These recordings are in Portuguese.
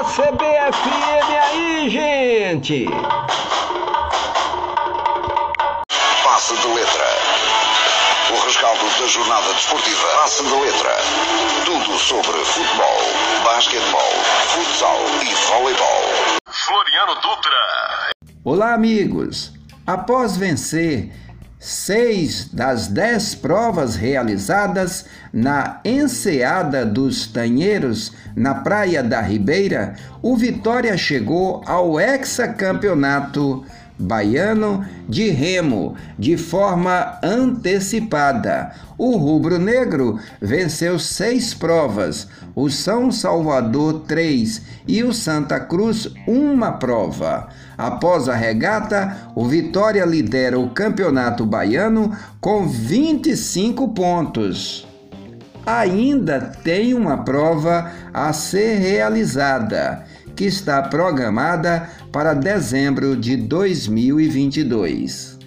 a CBFM aí, gente! Passe de letra. O rescaldo da jornada desportiva. Passe de letra. Tudo sobre futebol, basquetebol, futsal e voleibol. Floriano Dutra. Olá, amigos! Após vencer seis das dez provas realizadas na Enseada dos Tanheiros, na Praia da Ribeira, o Vitória chegou ao hexacampeonato baiano de remo de forma antecipada. O rubro-negro venceu seis provas, o São Salvador três e o Santa Cruz uma prova. Após a regata, o Vitória lidera o campeonato baiano com 25 pontos. Ainda tem uma prova a ser realizada que está programada para dezembro de 2022.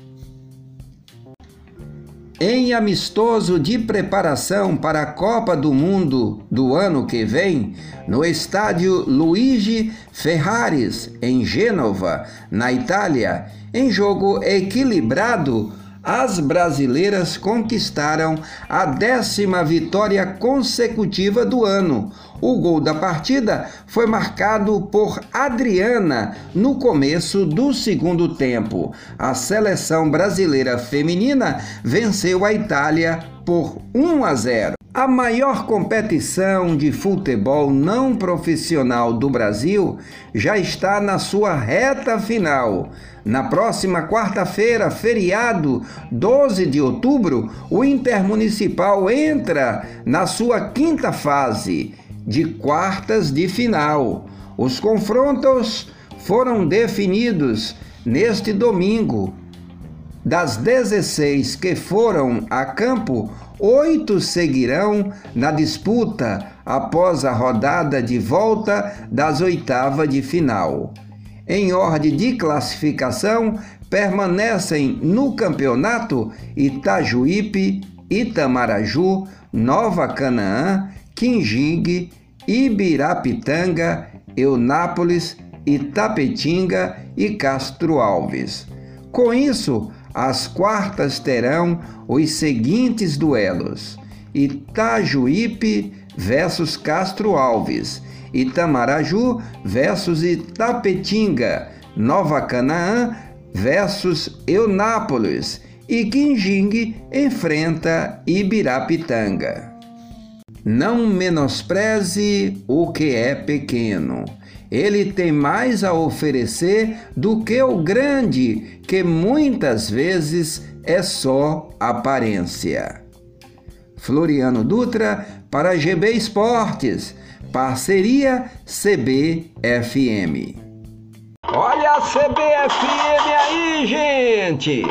Em amistoso de preparação para a Copa do Mundo do ano que vem, no estádio Luigi Ferraris, em Gênova, na Itália, em jogo equilibrado, as brasileiras conquistaram a décima vitória consecutiva do ano. O gol da partida foi marcado por Adriana no começo do segundo tempo. A seleção brasileira feminina venceu a Itália por 1 a 0. A maior competição de futebol não profissional do Brasil já está na sua reta final. Na próxima quarta-feira, feriado 12 de outubro, o Intermunicipal entra na sua quinta fase de quartas de final. Os confrontos foram definidos neste domingo. Das 16 que foram a campo, oito seguirão na disputa após a rodada de volta das oitavas de final. Em ordem de classificação, permanecem no campeonato Itajuípe, Itamaraju, Nova Canaã, Quinjingue, Ibirapitanga, Eunápolis, Itapetinga e Castro Alves. Com isso, as quartas terão os seguintes duelos: Itajuípe versus Castro Alves, Itamaraju versus Itapetinga, Nova Canaã versus Eunápolis. E Quinjingue enfrenta Ibirapitanga. Não menospreze o que é pequeno. Ele tem mais a oferecer do que o grande, que muitas vezes é só aparência. Floriano Dutra para GB Esportes, parceria CBFM. Olha a CBFM aí, gente!